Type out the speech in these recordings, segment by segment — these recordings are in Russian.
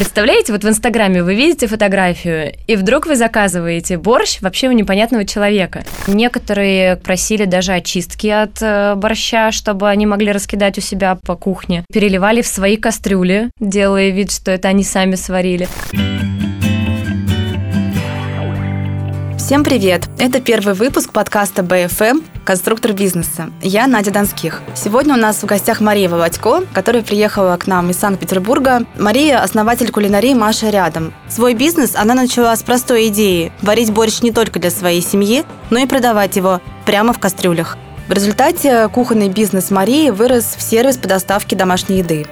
Представляете, вот в Инстаграме вы видите фотографию, и вдруг вы заказываете борщ вообще у непонятного человека. Некоторые просили даже очистки от э, борща, чтобы они могли раскидать у себя по кухне. Переливали в свои кастрюли, делая вид, что это они сами сварили. Всем привет! Это первый выпуск подкаста BFM «Конструктор бизнеса». Я Надя Донских. Сегодня у нас в гостях Мария Володько, которая приехала к нам из Санкт-Петербурга. Мария – основатель кулинарии «Маша рядом». Свой бизнес она начала с простой идеи – варить борщ не только для своей семьи, но и продавать его прямо в кастрюлях. В результате кухонный бизнес Марии вырос в сервис по доставке домашней еды.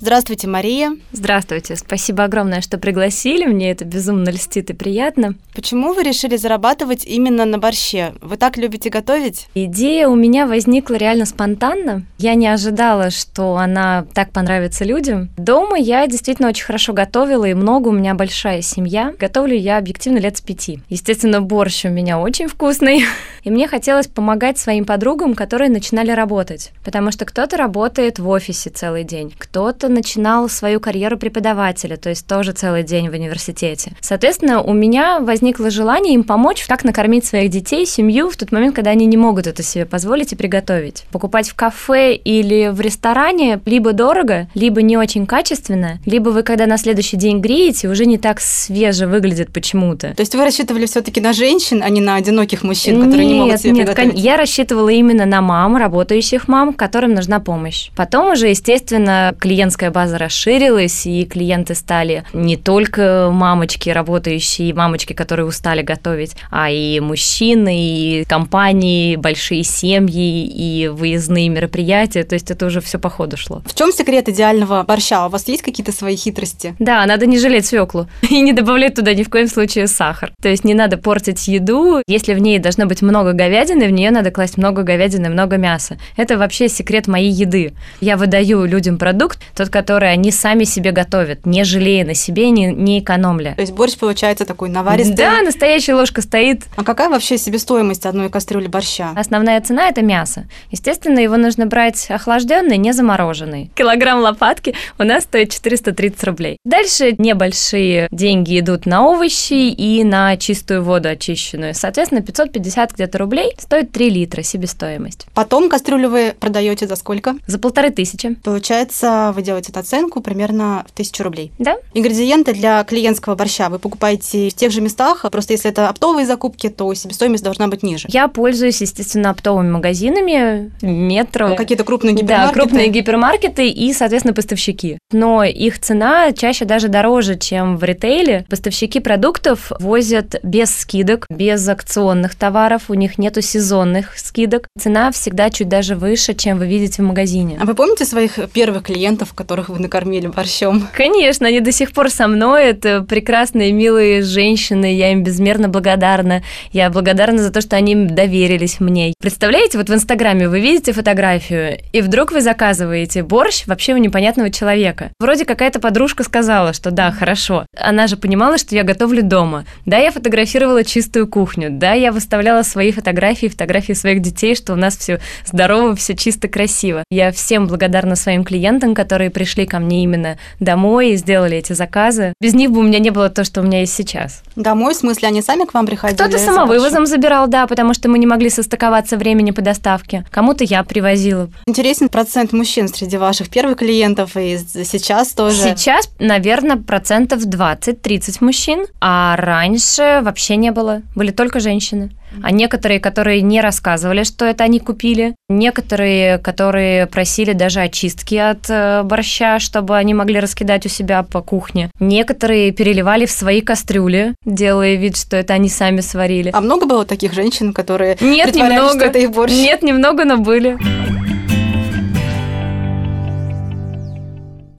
Здравствуйте, Мария. Здравствуйте. Спасибо огромное, что пригласили. Мне это безумно льстит и приятно. Почему вы решили зарабатывать именно на борще? Вы так любите готовить? Идея у меня возникла реально спонтанно. Я не ожидала, что она так понравится людям. Дома я действительно очень хорошо готовила, и много у меня большая семья. Готовлю я объективно лет с пяти. Естественно, борщ у меня очень вкусный. И мне хотелось помогать своим подругам, которые начинали работать. Потому что кто-то работает в офисе целый день, кто-то начинал свою карьеру преподавателя, то есть тоже целый день в университете. Соответственно, у меня возникло желание им помочь, как накормить своих детей, семью в тот момент, когда они не могут это себе позволить и приготовить. Покупать в кафе или в ресторане либо дорого, либо не очень качественно, либо вы, когда на следующий день греете, уже не так свеже выглядит почему-то. То есть вы рассчитывали все-таки на женщин, а не на одиноких мужчин, которые нет, не могут себе нет, приготовить? Я рассчитывала именно на мам, работающих мам, которым нужна помощь. Потом уже, естественно, клиентская клиентская база расширилась, и клиенты стали не только мамочки, работающие, мамочки, которые устали готовить, а и мужчины, и компании, большие семьи, и выездные мероприятия. То есть это уже все по ходу шло. В чем секрет идеального борща? У вас есть какие-то свои хитрости? Да, надо не жалеть свеклу и не добавлять туда ни в коем случае сахар. То есть не надо портить еду. Если в ней должно быть много говядины, в нее надо класть много говядины, много мяса. Это вообще секрет моей еды. Я выдаю людям продукт, тот тот, который они сами себе готовят, не жалея на себе, не, не экономля. То есть борщ получается такой наваристый? Да, настоящая ложка стоит. А какая вообще себестоимость одной кастрюли борща? Основная цена – это мясо. Естественно, его нужно брать охлажденный, не замороженный. Килограмм лопатки у нас стоит 430 рублей. Дальше небольшие деньги идут на овощи и на чистую воду очищенную. Соответственно, 550 где-то рублей стоит 3 литра себестоимость. Потом кастрюлю вы продаете за сколько? За полторы тысячи. Получается, вы делаете делаете оценку примерно в тысячу рублей. Да. Ингредиенты для клиентского борща вы покупаете в тех же местах, просто если это оптовые закупки, то себестоимость должна быть ниже. Я пользуюсь, естественно, оптовыми магазинами, метро. Какие-то крупные гипермаркеты. Да, крупные гипермаркеты и, соответственно, поставщики. Но их цена чаще даже дороже, чем в ритейле. Поставщики продуктов возят без скидок, без акционных товаров, у них нету сезонных скидок. Цена всегда чуть даже выше, чем вы видите в магазине. А вы помните своих первых клиентов, которых вы накормили борщом. Конечно, они до сих пор со мной. Это прекрасные, милые женщины. Я им безмерно благодарна. Я благодарна за то, что они доверились мне. Представляете, вот в Инстаграме вы видите фотографию, и вдруг вы заказываете борщ вообще у непонятного человека. Вроде какая-то подружка сказала, что да, хорошо. Она же понимала, что я готовлю дома. Да, я фотографировала чистую кухню. Да, я выставляла свои фотографии, фотографии своих детей, что у нас все здорово, все чисто, красиво. Я всем благодарна своим клиентам, которые пришли ко мне именно домой и сделали эти заказы. Без них бы у меня не было то, что у меня есть сейчас. Домой, в смысле, они сами к вам приходили? Кто-то самовывозом забирал, да, потому что мы не могли состыковаться времени по доставке. Кому-то я привозила. Интересен процент мужчин среди ваших первых клиентов и сейчас тоже? Сейчас, наверное, процентов 20-30 мужчин, а раньше вообще не было. Были только женщины а некоторые, которые не рассказывали, что это они купили, некоторые, которые просили даже очистки от э, борща, чтобы они могли раскидать у себя по кухне, некоторые переливали в свои кастрюли, делая вид, что это они сами сварили. А много было таких женщин, которые Нет, немного. что это их борщ? Нет, немного, но были.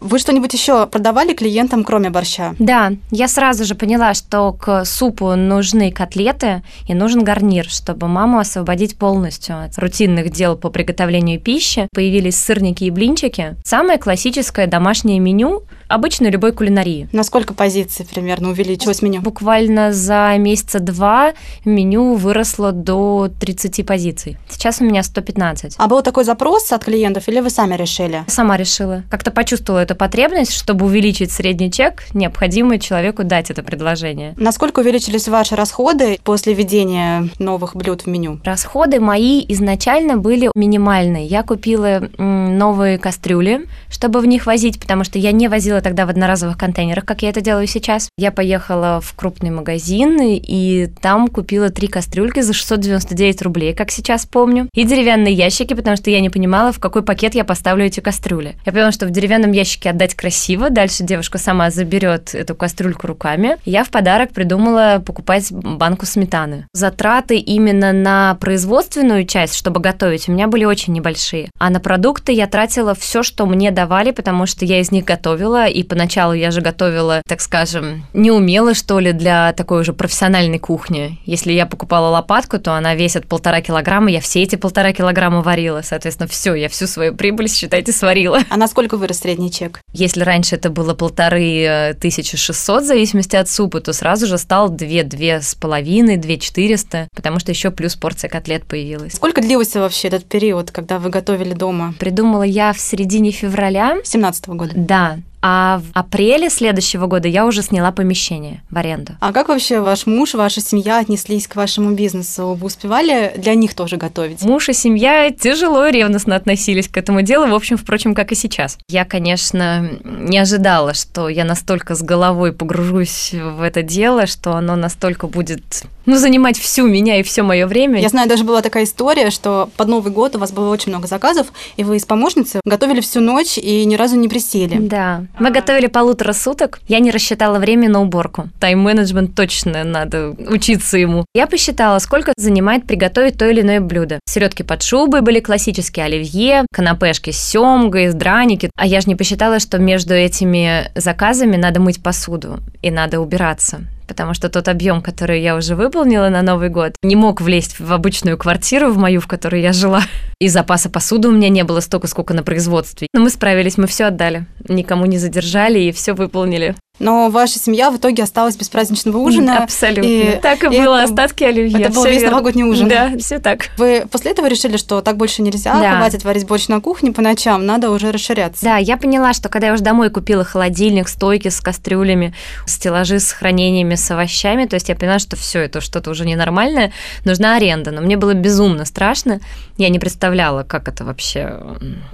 Вы что-нибудь еще продавали клиентам, кроме борща? Да, я сразу же поняла, что к супу нужны котлеты и нужен гарнир, чтобы маму освободить полностью от рутинных дел по приготовлению пищи. Появились сырники и блинчики. Самое классическое домашнее меню обычной любой кулинарии. На сколько позиций примерно увеличилось меню? Буквально за месяца два меню выросло до 30 позиций. Сейчас у меня 115. А был такой запрос от клиентов или вы сами решили? Сама решила. Как-то почувствовала эту потребность, чтобы увеличить средний чек, необходимо человеку дать это предложение. Насколько увеличились ваши расходы после введения новых блюд в меню? Расходы мои изначально были минимальные. Я купила новые кастрюли, чтобы в них возить, потому что я не возила тогда в одноразовых контейнерах, как я это делаю сейчас. Я поехала в крупный магазин и там купила три кастрюльки за 699 рублей, как сейчас помню, и деревянные ящики, потому что я не понимала, в какой пакет я поставлю эти кастрюли. Я поняла, что в деревянном ящике отдать красиво, дальше девушка сама заберет эту кастрюльку руками. Я в подарок придумала покупать банку сметаны. Затраты именно на производственную часть, чтобы готовить, у меня были очень небольшие. А на продукты я тратила все, что мне давали, потому что я из них готовила, и поначалу я же готовила, так скажем, не умела, что ли, для такой уже профессиональной кухни. Если я покупала лопатку, то она весит полтора килограмма, я все эти полтора килограмма варила, соответственно, все, я всю свою прибыль, считайте, сварила. А насколько вырос средний чек? Если раньше это было полторы э, тысячи шестьсот, в зависимости от супа, то сразу же стал две, две с половиной, две четыреста, потому что еще плюс порция котлет появилась. Сколько длился вообще этот период, когда вы готовили дома? Придумала я в середине февраля. 17 года? Да, а в апреле следующего года я уже сняла помещение в аренду. А как вообще ваш муж, ваша семья отнеслись к вашему бизнесу? Вы успевали для них тоже готовить? Муж и семья тяжело и ревностно относились к этому делу, в общем, впрочем, как и сейчас. Я, конечно, не ожидала, что я настолько с головой погружусь в это дело, что оно настолько будет ну, занимать всю меня и все мое время. Я знаю, даже была такая история, что под Новый год у вас было очень много заказов, и вы с помощницей готовили всю ночь и ни разу не присели. Да. Мы готовили полутора суток. Я не рассчитала время на уборку. Тайм-менеджмент точно надо учиться ему. Я посчитала, сколько занимает приготовить то или иное блюдо. Селедки под шубой были классические оливье, канапешки с семгой, с драники. А я же не посчитала, что между этими заказами надо мыть посуду и надо убираться потому что тот объем, который я уже выполнила на Новый год, не мог влезть в обычную квартиру, в мою, в которой я жила. И запаса посуды у меня не было столько, сколько на производстве. Но мы справились, мы все отдали. Никому не задержали и все выполнили но ваша семья в итоге осталась без праздничного ужина. Абсолютно. И, так и, и было, это, остатки оливье. Это был весь верно. новогодний ужин. Да, все так. Вы после этого решили, что так больше нельзя, да. хватит варить борщ на кухне по ночам, надо уже расширяться. Да, я поняла, что когда я уже домой купила холодильник, стойки с кастрюлями, стеллажи с хранениями с овощами, то есть я поняла, что все это что-то уже ненормальное, нужна аренда. Но мне было безумно страшно. Я не представляла, как это вообще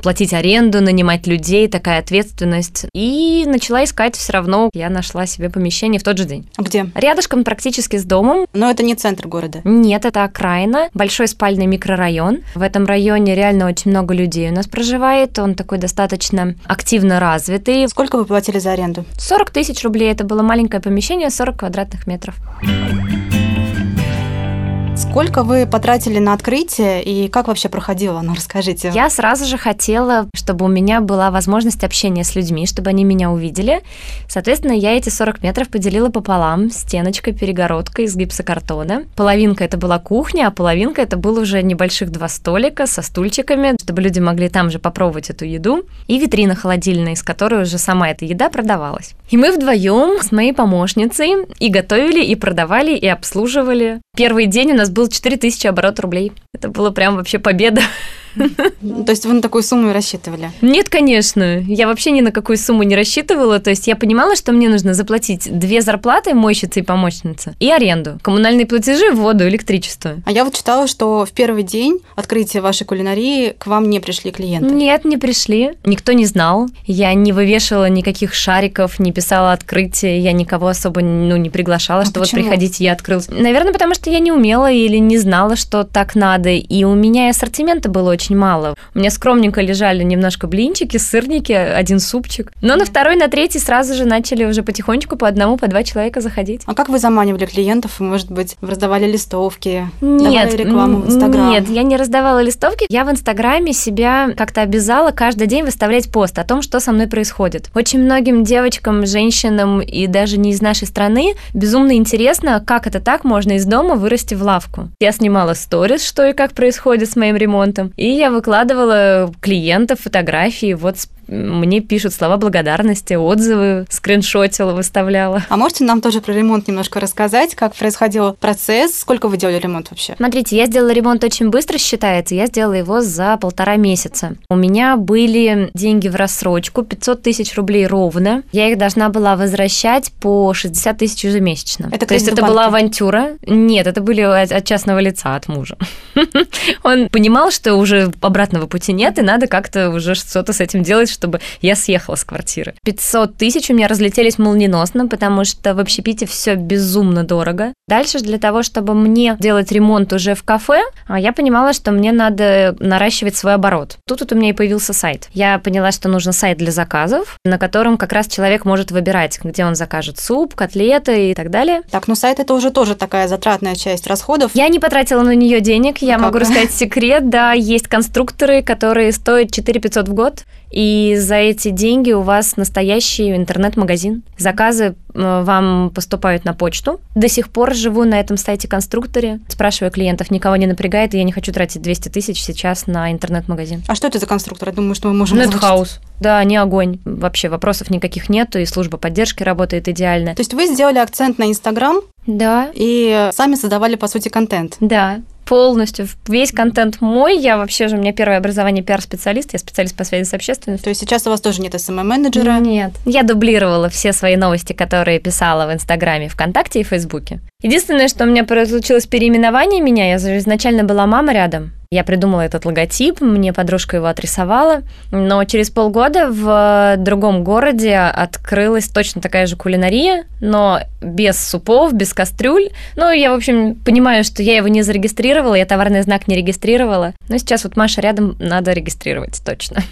платить аренду, нанимать людей, такая ответственность. И начала искать все равно я нашла себе помещение в тот же день. Где? Рядышком практически с домом. Но это не центр города? Нет, это окраина, большой спальный микрорайон. В этом районе реально очень много людей у нас проживает. Он такой достаточно активно развитый. Сколько вы платили за аренду? 40 тысяч рублей. Это было маленькое помещение, 40 квадратных метров. Сколько вы потратили на открытие и как вообще проходило оно? Расскажите. Я сразу же хотела, чтобы у меня была возможность общения с людьми, чтобы они меня увидели. Соответственно, я эти 40 метров поделила пополам стеночкой, перегородкой из гипсокартона. Половинка это была кухня, а половинка это было уже небольших два столика со стульчиками, чтобы люди могли там же попробовать эту еду. И витрина холодильная, из которой уже сама эта еда продавалась. И мы вдвоем с моей помощницей и готовили, и продавали, и обслуживали. Первый день у нас был 4000 оборот рублей. Это было прям вообще победа. То есть вы на такую сумму и рассчитывали? Нет, конечно. Я вообще ни на какую сумму не рассчитывала. То есть я понимала, что мне нужно заплатить две зарплаты, мойщицы и помощницы, и аренду. Коммунальные платежи, воду, электричество. А я вот читала, что в первый день открытия вашей кулинарии к вам не пришли клиенты. Нет, не пришли. Никто не знал. Я не вывешивала никаких шариков, не писала открытия. Я никого особо ну, не приглашала, а что почему? вот приходите, я открыл. Наверное, потому что я не умела или не знала, что так надо. И у меня ассортимента было очень очень мало. У меня скромненько лежали немножко блинчики, сырники, один супчик. Но на второй, на третий сразу же начали уже потихонечку по одному, по два человека заходить. А как вы заманивали клиентов? Может быть, вы раздавали листовки, нет, давали рекламу в Инстаграм? Нет, я не раздавала листовки. Я в Инстаграме себя как-то обязала каждый день выставлять пост о том, что со мной происходит. Очень многим девочкам, женщинам и даже не из нашей страны безумно интересно, как это так можно из дома вырасти в лавку. Я снимала сторис, что и как происходит с моим ремонтом, и я выкладывала клиентов, фотографии, вот мне пишут слова благодарности, отзывы, скриншотила, выставляла. А можете нам тоже про ремонт немножко рассказать, как происходил процесс, сколько вы делали ремонт вообще? Смотрите, я сделала ремонт очень быстро, считается, я сделала его за полтора месяца. У меня были деньги в рассрочку, 500 тысяч рублей ровно. Я их должна была возвращать по 60 тысяч ежемесячно. Это То есть это была авантюра? Нет, это были от частного лица, от мужа. Он понимал, что уже обратного пути нет, и надо как-то уже что-то с этим делать, чтобы я съехала с квартиры. 500 тысяч у меня разлетелись молниеносно, потому что в общепите все безумно дорого. Дальше для того, чтобы мне делать ремонт уже в кафе, а, я понимала, что мне надо наращивать свой оборот. Тут вот у меня и появился сайт. Я поняла, что нужен сайт для заказов, на котором как раз человек может выбирать, где он закажет суп, котлеты и так далее. Так, ну сайт это уже тоже такая затратная часть расходов. Я не потратила на нее денег, я ну, могу рассказать секрет, да, есть конструкторы, которые стоят 4 500 в год, и за эти деньги у вас настоящий интернет-магазин. Заказы э, вам поступают на почту. До сих пор живу на этом сайте-конструкторе. Спрашиваю клиентов, никого не напрягает, и я не хочу тратить 200 тысяч сейчас на интернет-магазин. А что это за конструктор? Я думаю, что мы можем Нетхаус. Да, не огонь. Вообще вопросов никаких нету, и служба поддержки работает идеально. То есть вы сделали акцент на Инстаграм? Да. И сами создавали, по сути, контент? Да полностью весь контент мой. Я вообще же, у меня первое образование пиар-специалист, я специалист по связи с общественностью. То есть сейчас у вас тоже нет SMM-менеджера? Нет. Я дублировала все свои новости, которые писала в Инстаграме, ВКонтакте и Фейсбуке. Единственное, что у меня случилось переименование меня, я же изначально была мама рядом, я придумала этот логотип, мне подружка его отрисовала, но через полгода в другом городе открылась точно такая же кулинария, но без супов, без кастрюль. Ну, я, в общем, понимаю, что я его не зарегистрировала, я товарный знак не регистрировала. Но сейчас вот Маша рядом надо регистрировать, точно.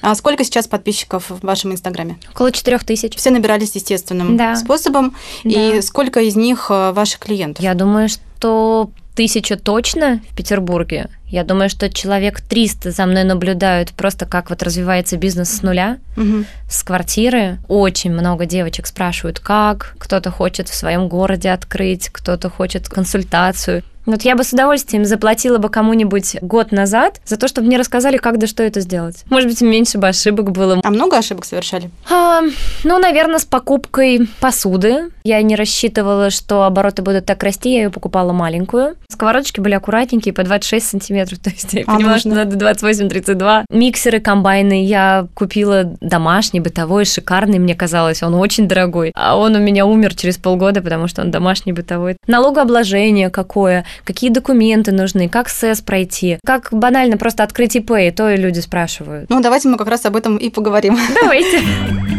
А сколько сейчас подписчиков в вашем инстаграме? Около четырех тысяч. Все набирались естественным да. способом. Да. И сколько из них э, ваших клиентов? Я думаю, что тысяча точно в Петербурге. Я думаю, что человек 300 за мной наблюдают просто как вот развивается бизнес с нуля, угу. с квартиры. Очень много девочек спрашивают, как. Кто-то хочет в своем городе открыть, кто-то хочет консультацию. Вот я бы с удовольствием заплатила бы кому-нибудь год назад за то, чтобы мне рассказали, как да что это сделать. Может быть, меньше бы ошибок было. А много ошибок совершали? А, ну, наверное, с покупкой посуды. Я не рассчитывала, что обороты будут так расти, я ее покупала маленькую. Сковородочки были аккуратненькие, по 26 сантиметров, то есть я а понимала, нужно? что надо 28-32. Миксеры, комбайны я купила домашний, бытовой, шикарный, мне казалось, он очень дорогой. А он у меня умер через полгода, потому что он домашний, бытовой. Налогообложение какое, какие документы нужны, как СЭС пройти, как банально просто открыть ИП, и то и люди спрашивают. Ну, давайте мы как раз об этом и поговорим. Давайте.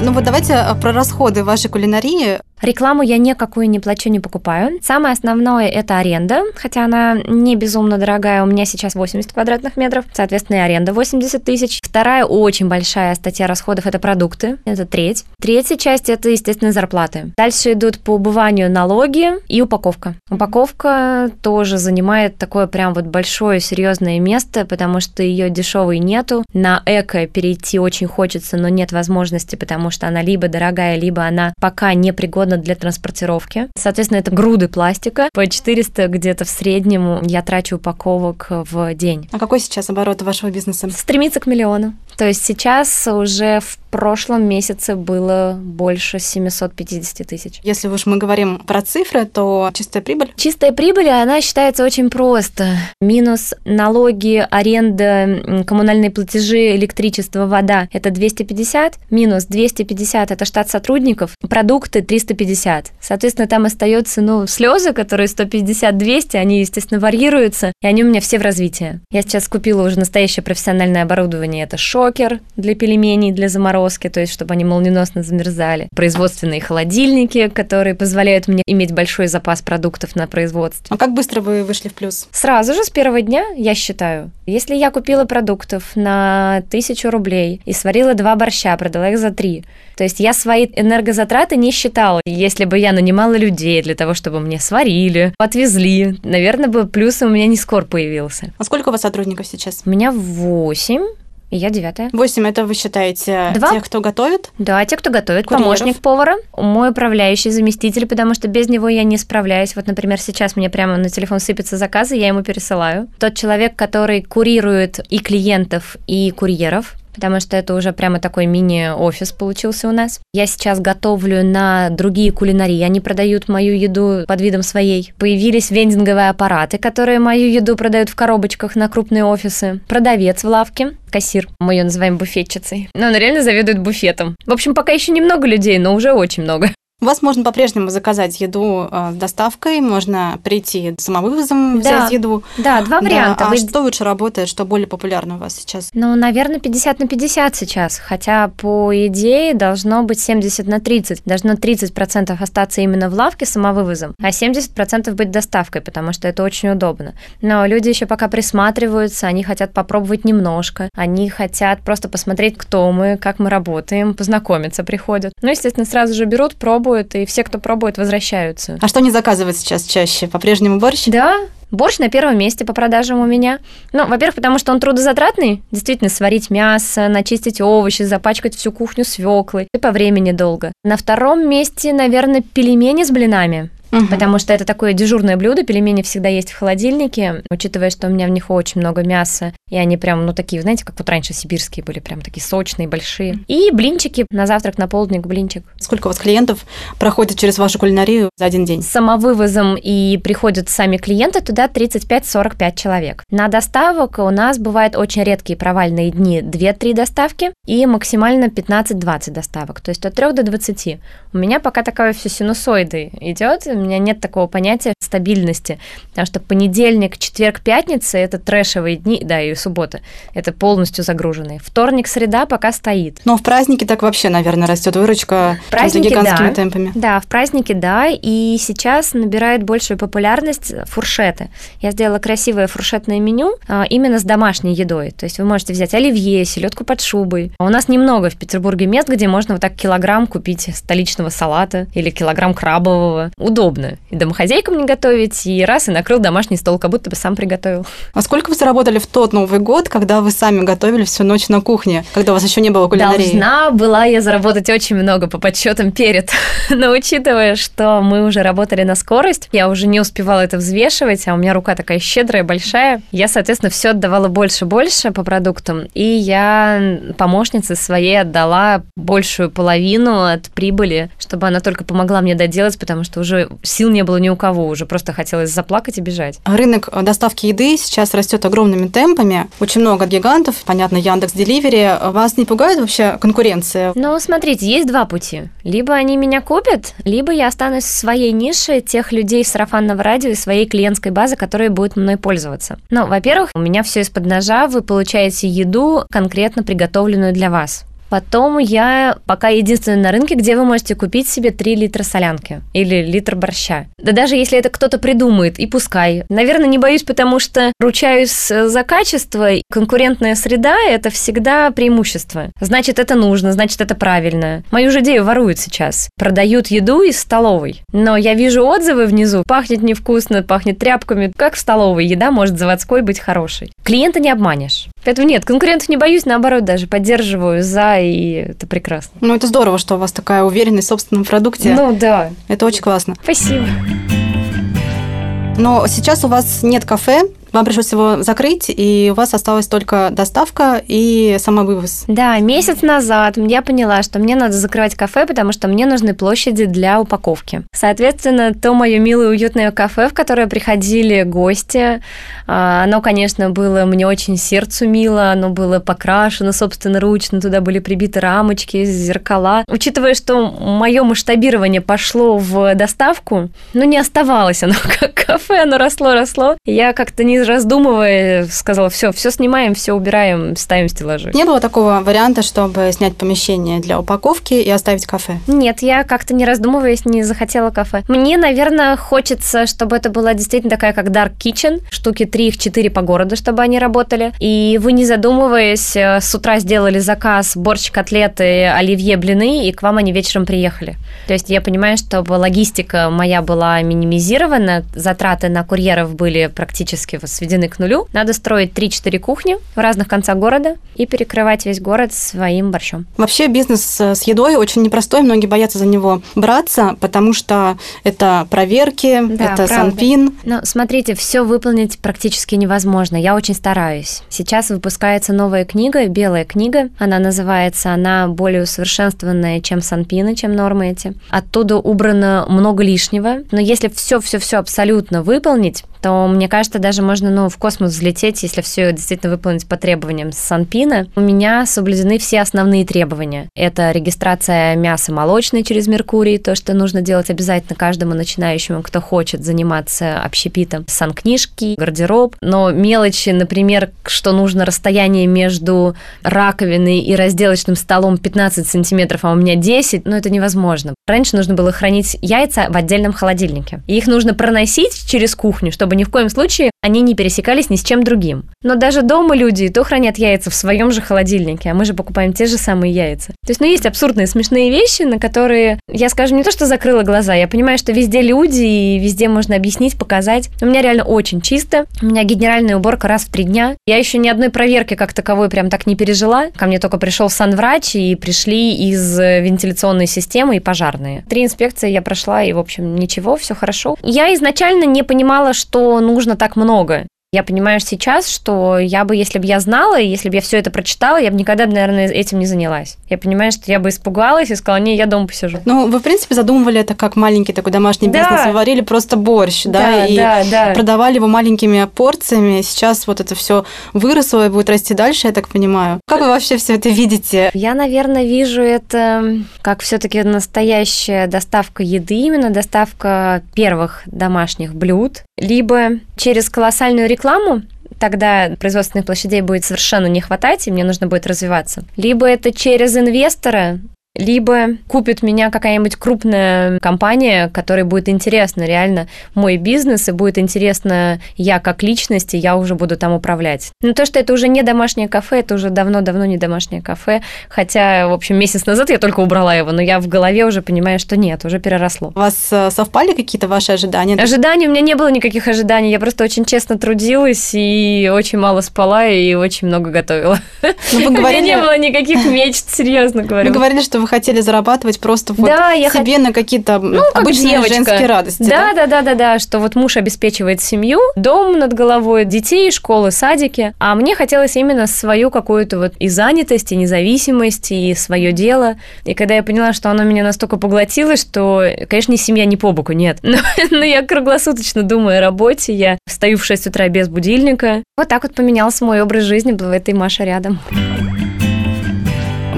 Ну вот давайте э, про расходы вашей кулинарии. Рекламу я никакую не плачу, не покупаю. Самое основное – это аренда, хотя она не безумно дорогая. У меня сейчас 80 квадратных метров, соответственно, и аренда 80 тысяч. Вторая очень большая статья расходов – это продукты, это треть. Третья часть – это, естественно, зарплаты. Дальше идут по убыванию налоги и упаковка. Упаковка тоже занимает такое прям вот большое серьезное место, потому что ее дешевой нету. На эко перейти очень хочется, но нет возможности, потому что она либо дорогая, либо она пока не пригодна для транспортировки. Соответственно, это груды пластика. По 400 где-то в среднем я трачу упаковок в день. А какой сейчас оборот вашего бизнеса? Стремится к миллиону. То есть сейчас уже в прошлом месяце было больше 750 тысяч. Если уж мы говорим про цифры, то чистая прибыль? Чистая прибыль, она считается очень просто. Минус налоги, аренда, коммунальные платежи, электричество, вода – это 250. Минус 250 – это штат сотрудников. Продукты – 350. Соответственно, там остается, ну, слезы, которые 150-200, они, естественно, варьируются, и они у меня все в развитии. Я сейчас купила уже настоящее профессиональное оборудование. Это шок, шокер для пельменей, для заморозки, то есть чтобы они молниеносно замерзали. Производственные холодильники, которые позволяют мне иметь большой запас продуктов на производстве. А как быстро вы вышли в плюс? Сразу же, с первого дня, я считаю. Если я купила продуктов на тысячу рублей и сварила два борща, продала их за три, то есть я свои энергозатраты не считала. Если бы я нанимала людей для того, чтобы мне сварили, отвезли, наверное, бы плюс у меня не скоро появился. А сколько у вас сотрудников сейчас? У меня восемь и я девятая. Восемь это вы считаете Два. тех, кто готовит? Да, те, кто готовит, Курьеров. помощник повара, мой управляющий заместитель, потому что без него я не справляюсь. Вот, например, сейчас мне прямо на телефон сыпятся заказы, я ему пересылаю. Тот человек, который курирует и клиентов, и курьеров, потому что это уже прямо такой мини-офис получился у нас. Я сейчас готовлю на другие кулинарии, они продают мою еду под видом своей. Появились вендинговые аппараты, которые мою еду продают в коробочках на крупные офисы. Продавец в лавке, кассир, мы ее называем буфетчицей. Но она реально заведует буфетом. В общем, пока еще немного людей, но уже очень много. У вас можно по-прежнему заказать еду э, с доставкой, можно прийти самовывозом, Да. взять еду. Да, два варианта. Да, а Вы- что лучше работает, что более популярно у вас сейчас? Ну, наверное, 50 на 50 сейчас, хотя по идее должно быть 70 на 30. Должно 30% остаться именно в лавке самовывозом, а 70% быть доставкой, потому что это очень удобно. Но люди еще пока присматриваются, они хотят попробовать немножко, они хотят просто посмотреть, кто мы, как мы работаем, познакомиться приходят. Ну, естественно, сразу же берут, пробуют, и все, кто пробует, возвращаются. А что не заказывают сейчас чаще? По-прежнему борщ? Да, борщ на первом месте по продажам у меня. Ну, во-первых, потому что он трудозатратный. Действительно, сварить мясо, начистить овощи, запачкать всю кухню свеклой. И по времени долго. На втором месте, наверное, пельмени с блинами. Мгм. Потому что это такое дежурное блюдо, пельмени всегда есть в холодильнике, учитывая, что у меня в них очень много мяса, и они прям, ну, такие, знаете, как вот раньше сибирские были, прям такие сочные, большие. И блинчики на завтрак, на полдник блинчик. Сколько у вас клиентов проходит через вашу кулинарию за один день? С самовывозом и приходят сами клиенты, туда 35-45 человек. На доставок у нас бывают очень редкие провальные дни 2-3 доставки и максимально 15-20 доставок, то есть от 3 до 20. У меня пока такая все синусоиды идет, у меня нет такого понятия стабильности, потому что понедельник, четверг, пятница – это трэшевые дни, да, и суббота, это полностью загруженные. Вторник, среда пока стоит. Но в праздники так вообще, наверное, растет выручка праздники, гигантскими да. темпами. Да, в праздники, да, и сейчас набирает большую популярность фуршеты. Я сделала красивое фуршетное меню а, именно с домашней едой. То есть вы можете взять оливье, селедку под шубой. У нас немного в Петербурге мест, где можно вот так килограмм купить столичного салата или килограмм крабового. Удобно. И домохозяйкам не готовить, и раз, и накрыл домашний стол, как будто бы сам приготовил. А сколько вы заработали в тот Новый год, когда вы сами готовили всю ночь на кухне, когда у вас еще не было кулинарии? Должна была я заработать очень много по подсчетам перед. Но учитывая, что мы уже работали на скорость, я уже не успевала это взвешивать, а у меня рука такая щедрая, большая, я, соответственно, все отдавала больше-больше по продуктам. И я помощнице своей отдала большую половину от прибыли, чтобы она только помогла мне доделать, потому что уже сил не было ни у кого, уже просто хотелось заплакать и бежать. Рынок доставки еды сейчас растет огромными темпами. Очень много гигантов, понятно, Яндекс Деливери. Вас не пугает вообще конкуренция? Ну, смотрите, есть два пути. Либо они меня купят, либо я останусь в своей нише тех людей сарафанного радио и своей клиентской базы, которые будут мной пользоваться. Ну, во-первых, у меня все из-под ножа, вы получаете еду, конкретно приготовленную для вас. Потом я пока единственная на рынке, где вы можете купить себе 3 литра солянки или литр борща. Да даже если это кто-то придумает, и пускай. Наверное, не боюсь, потому что ручаюсь э, за качество. Конкурентная среда – это всегда преимущество. Значит, это нужно, значит, это правильно. Мою же идею воруют сейчас. Продают еду из столовой. Но я вижу отзывы внизу. Пахнет невкусно, пахнет тряпками. Как в столовой еда может заводской быть хорошей? Клиента не обманешь. Поэтому нет, конкурентов не боюсь, наоборот, даже поддерживаю за, и это прекрасно. Ну, это здорово, что у вас такая уверенность в собственном продукте. Ну да, Это очень классно. спасибо. Но сейчас у вас нет кафе, вам пришлось его закрыть, и у вас осталась только доставка и самовывоз. Да, месяц назад я поняла, что мне надо закрывать кафе, потому что мне нужны площади для упаковки. Соответственно, то мое милое уютное кафе, в которое приходили гости, а, оно, конечно, было мне очень сердцу мило, оно было покрашено собственноручно, туда были прибиты рамочки, зеркала. Учитывая, что мое масштабирование пошло в доставку, ну, не оставалось оно как кафе, оно росло, росло. Я как-то не раздумывая сказала, все, все снимаем, все убираем, ставим стеллажи. Не было такого варианта, чтобы снять помещение для упаковки и оставить кафе? Нет, я как-то не раздумываясь не захотела кафе. Мне, наверное, хочется, чтобы это была действительно такая, как Dark Kitchen, штуки 3 их 4 по городу, чтобы они работали. И вы, не задумываясь, э, с утра сделали заказ борщ, котлеты, оливье, блины, и к вам они вечером приехали. То есть я понимаю, чтобы логистика моя была минимизирована, затраты на курьеров были практически сведены к нулю. Надо строить 3-4 кухни в разных концах города и перекрывать весь город своим борщом. Вообще бизнес с едой очень непростой, многие боятся за него браться, потому что это проверки, да, это правда. санпин. Но смотрите, все выполнить практически невозможно. Я очень стараюсь. Сейчас выпускается новая книга, белая книга. Она называется, она более усовершенствованная, чем санпины, чем нормы эти. Оттуда убрано много лишнего. Но если все-все-все абсолютно выполнить, то, мне кажется, даже можно ну, в космос взлететь, если все действительно выполнить по требованиям Санпина. У меня соблюдены все основные требования. Это регистрация мяса молочной через Меркурий, то, что нужно делать обязательно каждому начинающему, кто хочет заниматься общепитом. Санкнижки, гардероб. Но мелочи, например, что нужно расстояние между раковиной и разделочным столом 15 сантиметров, а у меня 10, ну это невозможно. Раньше нужно было хранить яйца в отдельном холодильнике. И их нужно проносить через кухню, чтобы ни в коем случае они не пересекались ни с чем другим. Но даже дома люди то хранят яйца в своем же холодильнике, а мы же покупаем те же самые яйца. То есть, ну, есть абсурдные смешные вещи, на которые я, скажем, не то, что закрыла глаза, я понимаю, что везде люди, и везде можно объяснить, показать. У меня реально очень чисто. У меня генеральная уборка раз в три дня. Я еще ни одной проверки как таковой прям так не пережила. Ко мне только пришел санврач, и пришли из вентиляционной системы и пожарные. Три инспекции я прошла, и, в общем, ничего, все хорошо. Я изначально не понимала, что нужно так много. Я понимаю сейчас, что я бы, если бы я знала, если бы я все это прочитала, я бы никогда, наверное, этим не занялась. Я понимаю, что я бы испугалась и сказала, не, я дома посижу. Ну, вы, в принципе, задумывали это как маленький такой домашний да. бизнес. Вы варили просто борщ, да, да и да, да. продавали его маленькими порциями. Сейчас вот это все выросло и будет расти дальше, я так понимаю. Как вы вообще все это видите? Я, наверное, вижу это как все-таки настоящая доставка еды, именно доставка первых домашних блюд, либо через колоссальную рекламу, тогда производственных площадей будет совершенно не хватать, и мне нужно будет развиваться. Либо это через инвестора, либо купит меня какая-нибудь крупная компания, которой будет интересно реально мой бизнес, и будет интересно я как личность, и я уже буду там управлять. Но то, что это уже не домашнее кафе, это уже давно-давно не домашнее кафе, хотя, в общем, месяц назад я только убрала его, но я в голове уже понимаю, что нет, уже переросло. У вас э, совпали какие-то ваши ожидания? Ожиданий у меня не было никаких ожиданий, я просто очень честно трудилась и очень мало спала и очень много готовила. Ну, вы говорили... У меня не было никаких мечт, серьезно говорю. Вы говорили, что вы хотели зарабатывать просто вот да, я себе хот... на какие-то ну, обычные девочка. женские радости. Да, да, да, да, да, что вот муж обеспечивает семью, дом над головой, детей, школы, садики, а мне хотелось именно свою какую-то вот и занятость, и независимость, и свое дело. И когда я поняла, что оно меня настолько поглотило, что, конечно, ни семья, ни по боку, нет. Но, но я круглосуточно думаю о работе, я встаю в 6 утра без будильника. Вот так вот поменялся мой образ жизни, была этой Маша рядом.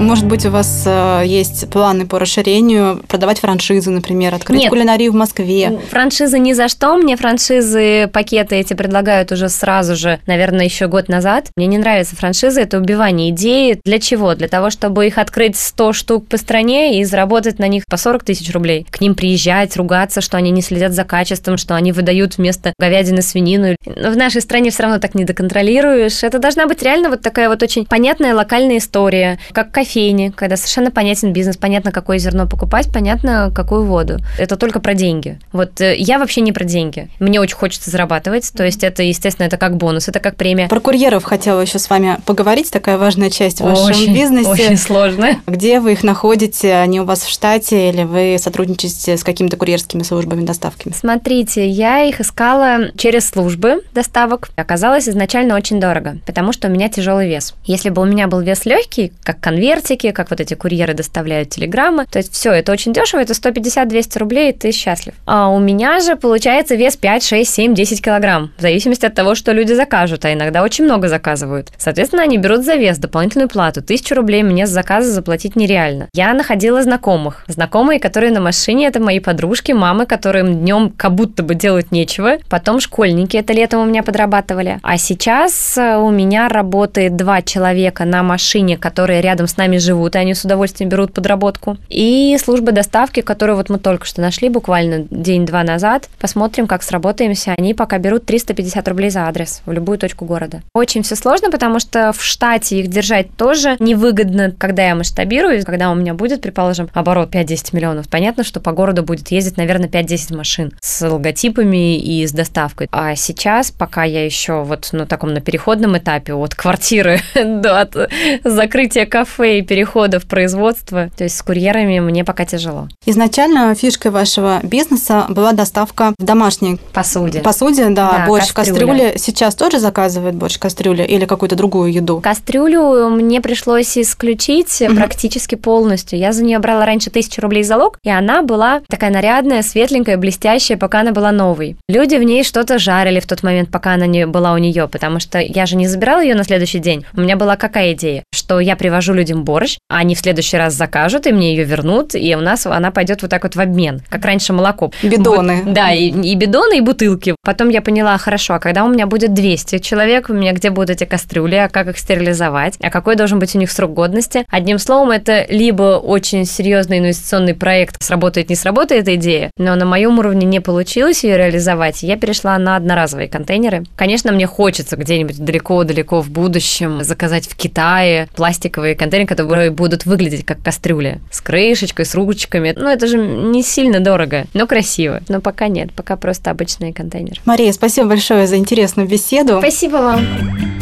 Может быть, у вас э, есть планы по расширению, продавать франшизы, например, открыть Нет. кулинарию в Москве? Франшизы ни за что. Мне франшизы, пакеты эти предлагают уже сразу же, наверное, еще год назад. Мне не нравятся франшизы, это убивание идеи. Для чего? Для того, чтобы их открыть 100 штук по стране и заработать на них по 40 тысяч рублей. К ним приезжать, ругаться, что они не следят за качеством, что они выдают вместо говядины свинину. В нашей стране все равно так не доконтролируешь. Это должна быть реально вот такая вот очень понятная локальная история, как кофе кофейни, когда совершенно понятен бизнес, понятно, какое зерно покупать, понятно, какую воду. Это только про деньги. Вот э, я вообще не про деньги. Мне очень хочется зарабатывать, то есть это, естественно, это как бонус, это как премия. Про курьеров хотела еще с вами поговорить, такая важная часть в вашем очень, бизнесе. Очень сложно. Где вы их находите? Они у вас в штате или вы сотрудничаете с какими-то курьерскими службами доставки? Смотрите, я их искала через службы доставок. Оказалось изначально очень дорого, потому что у меня тяжелый вес. Если бы у меня был вес легкий, как конверт, конвертики, как вот эти курьеры доставляют телеграммы. То есть все, это очень дешево, это 150-200 рублей, и ты счастлив. А у меня же получается вес 5, 6, 7, 10 килограмм, в зависимости от того, что люди закажут, а иногда очень много заказывают. Соответственно, они берут за вес дополнительную плату. Тысячу рублей мне с заказа заплатить нереально. Я находила знакомых. Знакомые, которые на машине, это мои подружки, мамы, которым днем как будто бы делать нечего. Потом школьники это летом у меня подрабатывали. А сейчас э, у меня работает два человека на машине, которые рядом с нами живут, и они с удовольствием берут подработку. И служба доставки, которую вот мы только что нашли, буквально день-два назад. Посмотрим, как сработаемся. Они пока берут 350 рублей за адрес в любую точку города. Очень все сложно, потому что в штате их держать тоже невыгодно, когда я масштабирую, когда у меня будет, предположим, оборот 5-10 миллионов. Понятно, что по городу будет ездить, наверное, 5-10 машин с логотипами и с доставкой. А сейчас, пока я еще вот на таком на переходном этапе от квартиры до от закрытия кафе и перехода в производство, то есть с курьерами мне пока тяжело. Изначально фишкой вашего бизнеса была доставка в домашней посуде. Посуде, да, да борщ, кастрюля. кастрюля. Сейчас тоже заказывает борщ, кастрюля или какую-то другую еду? Кастрюлю мне пришлось исключить угу. практически полностью. Я за нее брала раньше тысячу рублей залог, и она была такая нарядная, светленькая, блестящая, пока она была новой. Люди в ней что-то жарили в тот момент, пока она не была у нее, потому что я же не забирала ее на следующий день. У меня была какая идея? Что я привожу людям борщ, а они в следующий раз закажут, и мне ее вернут, и у нас она пойдет вот так вот в обмен, как раньше молоко. Бидоны. Да, и, и бидоны, и бутылки. Потом я поняла, хорошо, а когда у меня будет 200 человек, у меня где будут эти кастрюли, а как их стерилизовать, а какой должен быть у них срок годности? Одним словом, это либо очень серьезный инвестиционный проект, сработает, не сработает идея, но на моем уровне не получилось ее реализовать, я перешла на одноразовые контейнеры. Конечно, мне хочется где-нибудь далеко-далеко в будущем заказать в Китае пластиковые контейнеры, которые будут выглядеть как кастрюля с крышечкой, с ручками. Ну, это же не сильно дорого, но красиво. Но пока нет, пока просто обычные контейнеры. Мария, спасибо большое за интересную беседу. Спасибо вам.